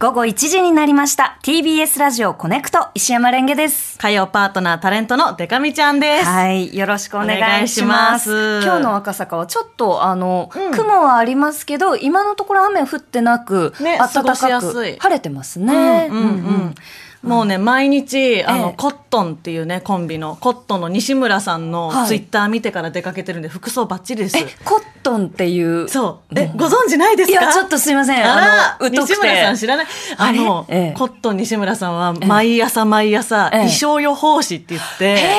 午後1時になりました。TBS ラジオコネクト石山レンゲです。火曜パートナータレントのデカミちゃんです。はい、よろしくお願いしお願いしまますす。今日の赤坂はちょっとあの、雲はありますけど、今のところ雨降ってなく、ね暖かく晴れてますね。うんうんうんもうね毎日あの、ええ。コットンっていうねコンビのコットンの西村さんのはい。ツイッター見てから出かけてるんで服装バッチリです。え、コットンっていう？そう。えご存知ないですか？いや、ちょっとすいません。あらの、西村さん知らない？あのコットン西村さんは毎朝毎朝、ええ。気象予報士って言って、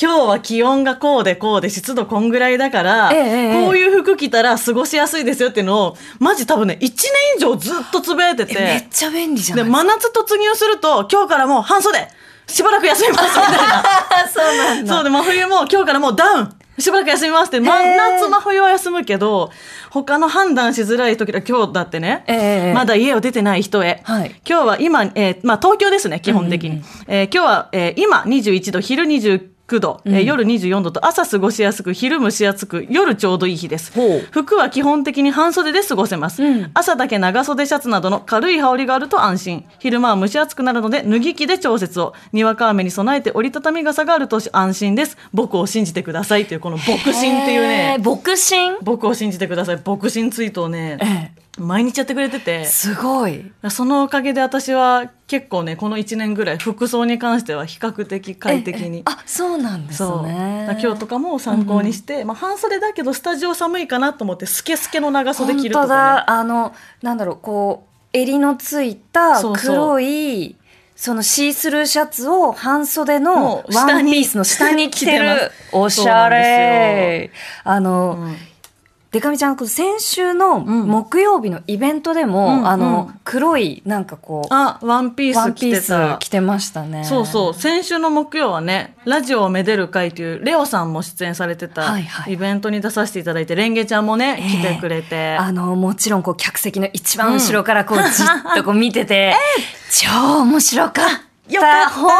今日は気温がこうでこうで湿度こんぐらいだから、ええええこういう服着たら過ごしやすいですよっていうのをマジ多分ね1年以上ずっとつぶやいてて。えめっちゃ便利じゃなでいですか。真夏突入すると今日からもう半袖。しばらく休みますみたいな。そうなんそうで真冬も今日からもうダウン。しばらく休みますって、ま、へー夏真冬は休むけど他の判断しづらい時だ今日だってね、ええまだ家を出てない人へ、はい。今日は今、えーまあ、東京ですね基本的に、えー今日は、えー今21度昼29度、えー夜24度と朝過ごしやすく昼蒸し暑く夜ちょうどいい日です。服は基本的に半袖で過ごせます、うん。朝だけ長袖シャツなどの軽い羽織があると安心。昼間は蒸し暑くなるので脱ぎ着で調節を。にわか雨に備えて折りたたみ傘があると安心です。僕を信じてくださいというこの牧神っていうへねー牧神？僕を信じてください。牧神ツイートをねえ毎日やってくれてて。すごい。そのおかげで私は結構ねこの1年ぐらい服装に関しては比較的快適に。ええあ、そうなんですね。今日とかも参考にして、まあ、半袖だけどスタジオ寒いかなと思ってスケスケの長袖着ると本当か、ね、だ。あのなんだろうこう襟のついた黒いそのシースルーシャツを半袖のワンピースの下に着てるおしゃれ。あの、うんデカミちゃん先週のん。木曜日のイベントでも、うんあのうん黒いなんかこうあワンピース着てたス着てましたね。そうそう。先週の木曜はね「ラジオをめでる会」というレオさんも出演されてたイベントに出させていただいてレンゲちゃんもね、ええ。来てくれて。あのもちろんこう客席の一番後ろからこう じっとこう見てて、超面白かったよかった。本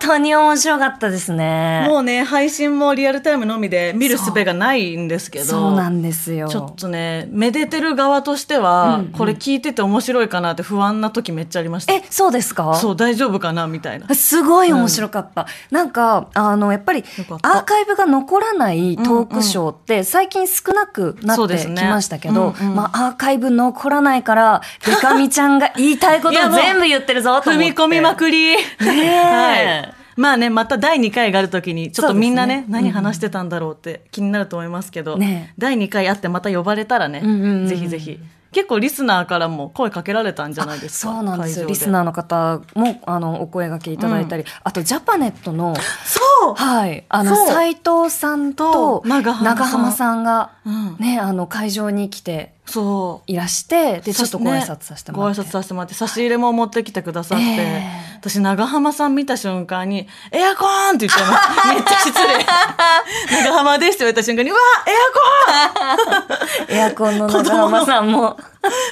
当に面白かったですね。もうね配信もリアルタイムのみで見る術がないんですけどそう。なんですよ。ちょっとねめでてる側としては、うんうん。これ聞いてて面白いかなって不安な時めっちゃありました。えそうですか？そう大丈夫かなみたいな。すごい面白かった。なんか、あの、やっぱりアーカイブが残らないトークショーって、最近少なくなってきましたけど、うんうん。まあ、アーカイブ残らないから、デカミちゃんが言いたいことを 全部言ってるぞと思って。踏み込みまくり。はい。まあね、また第2回があるときに、ちょっとみんなね、ね。何話してたんだろうって気になると思いますけど、ねえ。第2回あってまた呼ばれたらね、うんうんうんぜひぜひ。結構リスナーからも声かけられたんじゃないですか。そうなんですよ。リスナーの方も、あの、お声掛けいただいたり、あと、ジャパネットの、そう。はい、あの、そう。斉藤さんとと長浜さんが、うん。ね、あの、会場に来てそう。いらして、で、ちょっとご挨拶させてもらって。ご挨拶させてもらって差し入れも持ってきてくださって、ええ私長浜さん見た瞬間に「エアコン!」って言っちゃいます めっちゃ失礼長浜ですって言われた瞬間に「うわエアコン!」エアコンの長浜さんも。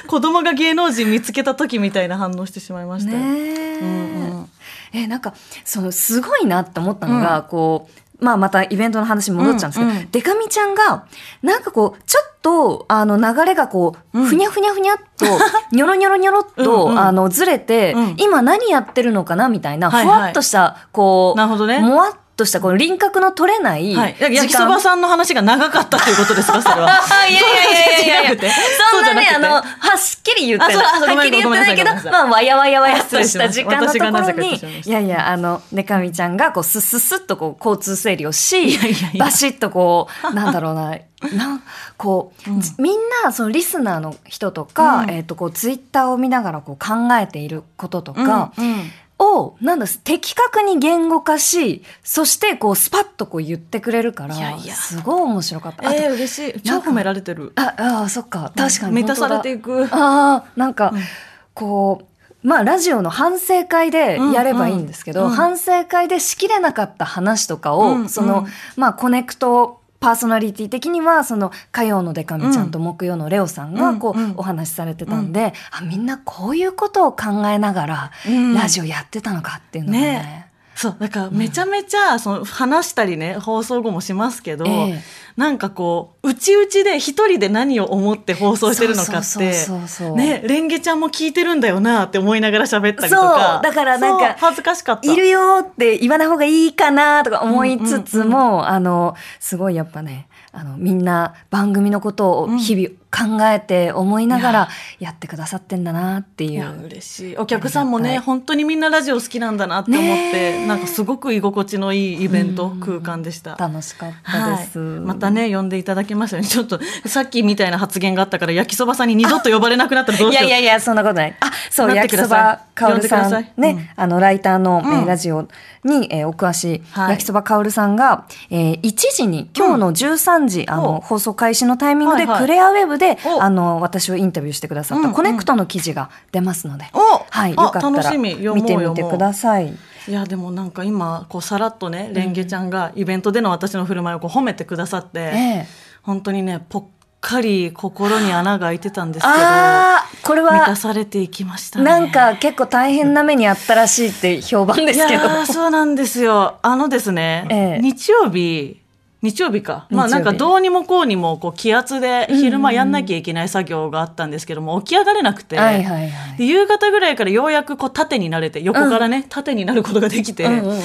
子供が芸能人見つけた時みたいな反応してしまいましたよ、ねえ、えなんかそのすごいなって思ったのが、こうまあまたイベントの話に戻っちゃうんですけど、うんうんデカミちゃんがなんかこうちょっとあの流れがこう、ふにゃふにゃふにゃっと ニョロニョロニョロっとうんうんあのずれて、うん。今何やってるのかなみたいな、はいはい。ふわっとしたこうなるほどね。もわっとしたこの輪郭の取れないはい、焼きそばさんの話が長かったということですかそれはあいやいやいやいやいやそね、あの、はっきり言ってない。はっきり言ってないけどまあ、わやわやわやっとした時間のところにいやいや、あの、ねかみちゃんが、こう、スッスッスッとこう、交通整理をし、バシッとこう、なんだろうな、なんこう、みんな、そのリスナーの人とか、うん。えっ、と、こう、ツイッターを見ながらこう考えていることとか、うんうんを、なんだ、的確に言語化し、そして、こう、スパッとこう言ってくれるから、いやいや。すごい面白かった。えー、嬉しい。超褒められてる。あああそっか。確かに。満たされていいくああなんか、こうまあラジオの反省会でやればいいんですけど、うん。うん。反省会でしきれなかった話とかを、うんうん。そのまあコネクトパーソナリティ的にはその火曜のデカミちゃんと木曜のレオさんがこう、お話しされてたんで、あみんなこういうことを考えながら、うん。ラジオやってたのかっていうのがね。ねそうだからめちゃめちゃその話したりね放送後もしますけど、ええ。なんかこう内々で一人で何を思って放送してるのかってねレンゲちゃんも聞いてるんだよなって思いながら喋ったりとそうかだからなんか恥ずかしかった。いるよって言わない方がいいかなとか思いつつも、あの、すごいやっぱね、あの、みんな番組のことを日々考えて思いながらや。ってくださってんだなっていいやう。嬉しい。お客さんもね本当にみんなラジオ好きなんだなって思って、なんかすごく居心地のいいイベント、うん。空間でした。楽しかったです。はい、またね呼んでいただきましたよね。ちょっとさっきみたいな発言があったから焼きそばさんに二度と呼ばれなくなったらどうしよう。いやいやいや、そんなことない。あ、そう、焼きそばかおるさん呼んでください。ね、あの、ライターの、えーラジオに、えーお詳しい、はい。焼きそばかおるさんが、えー1時に、今日の13時、あおの、放送開始のタイミングで、はいはい。クレアウェブで、お。あの、私をインタビューしてくださった、うんコネクトの記事が出ますので、お。はい、よあかったら、楽しみ。読もう見てみてください。いやでもなんか今こうさらっとねレンゲちゃんがイベントでの私の振る舞いをこう褒めてくださって、ええ。本当にねぽっかり心に穴が開いてたんですけどこれ満たは、されていきましたね。なんか結構大変な目にあったらしいって評判ですけど。いやーそうなんですよ。あのですね、ええ。日曜日日曜日か。まあなんかどうにもこうにもこう気圧で昼間やんなきゃいけない作業があったんですけども起き上がれなくて、はいはいはい。で夕方ぐらいからようやくこう縦になれて横からね、縦になることができて、うんうん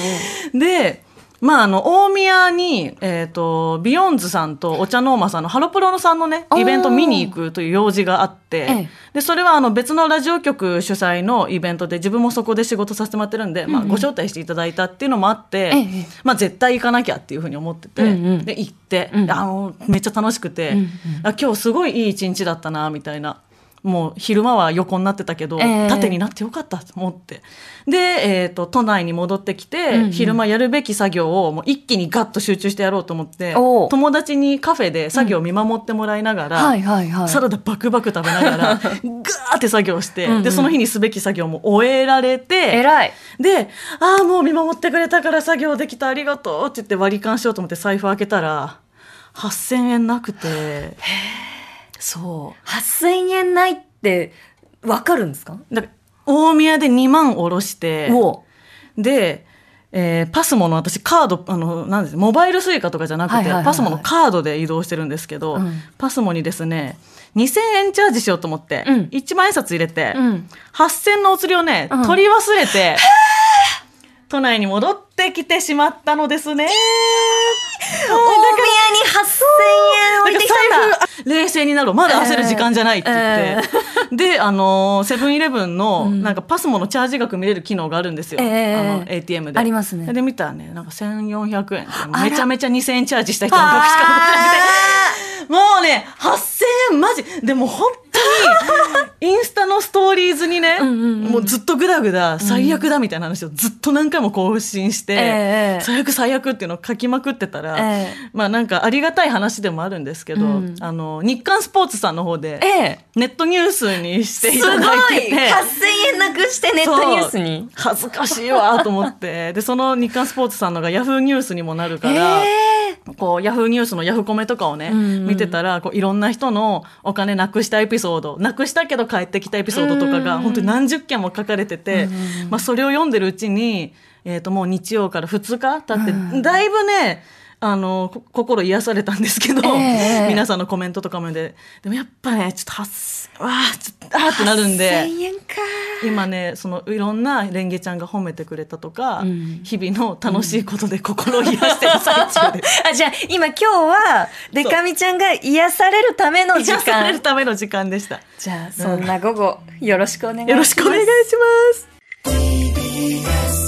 うん。でまああの大宮に、えー、とビヨンズさんと OCHA NORMA さんのハロプロのさんのねイベント見に行くという用事があって、ええ。でそれはあの別のラジオ局主催のイベントで自分もそこで仕事させてもらってるんで、まあ、ご招待していただいたっていうのもあって、ええ。まあ、絶対行かなきゃっていうふうに思ってて、うんうん。で行って、うん。であのめっちゃ楽しくて、うんうん。あ今日すごいいい一日だったなみたいな。もう昼間は横になってたけど、ええ。縦になってよかったと思って。で、えー、と都内に戻ってきて、うんうん。昼間やるべき作業をもう一気にガッと集中してやろうと思って友達にカフェで作業を見守ってもらいながら。サラダバクバク食べながら ガーって作業してでその日にすべき作業も終えられて偉い。で「ああもう見守ってくれたから作業できたありがとう」って言って割り勘しようと思って財布開けたら8,000円なくてそう。8000円ないってわかるんですか？だ大宮で2万下ろしておで、えーパスモの私カードあのなんですモバイルスイカとかじゃなくて、はいはいはいはい。パスモのカードで移動してるんですけど、うん。パスモにですね2000円チャージしようと思って、うん。1万円札入れて、うん。8000のお釣りをね、うん。取り忘れて都内に戻ってきてしまったのですね。大冷静になろう。まだ焦る時間じゃないって言って、であのーセブンイレブンのうん。なんかパスモのチャージ額見れる機能があるんですよ、ええあの ATM で。ありますね。で見たらねなんか1400円。めちゃめちゃ2000円チャージした人の額しか残って。なくてもうね8000円マジ。でも本当に インスタのストーリーズずっとグダグダ最悪だみたいな話をずっと何回も更新して、ええ最悪最悪っていうのを書きまくってたら、ええ。まあなんかありがたい話でもあるんですけど、うん。あの日刊スポーツさんの方でええ。ネットニュースにしていすごいただいてて。8000円なくしてネットニュースに。恥ずかしいわと思って。でその日刊スポーツさんのがヤフーニュースにもなるから、えこうヤフーニュースのヤフコメとかをね、うんうん。見てたらこういろんな人のお金なくしたエピソードなくしたけど帰ってきたエピソードとかがうん本当に何十件も書かれてて、うんうんまあ、それを読んでるうちに、えー、ともう日曜から2日経って、うんだいぶねあのこ心癒されたんですけど、ええ皆さんのコメントとかもででもやっぱねちょっとはっわあちょっとあーってなるんで。1000円か。今ねそのいろんなレンゲちゃんが褒めてくれたとか、うん。日々の楽しいことで心を癒してる最中で。あじゃあ今今日はデカミちゃんが癒されるための時癒される間ための時間でした。じゃあそんな午後よろしくお願いします。よろしくお願いします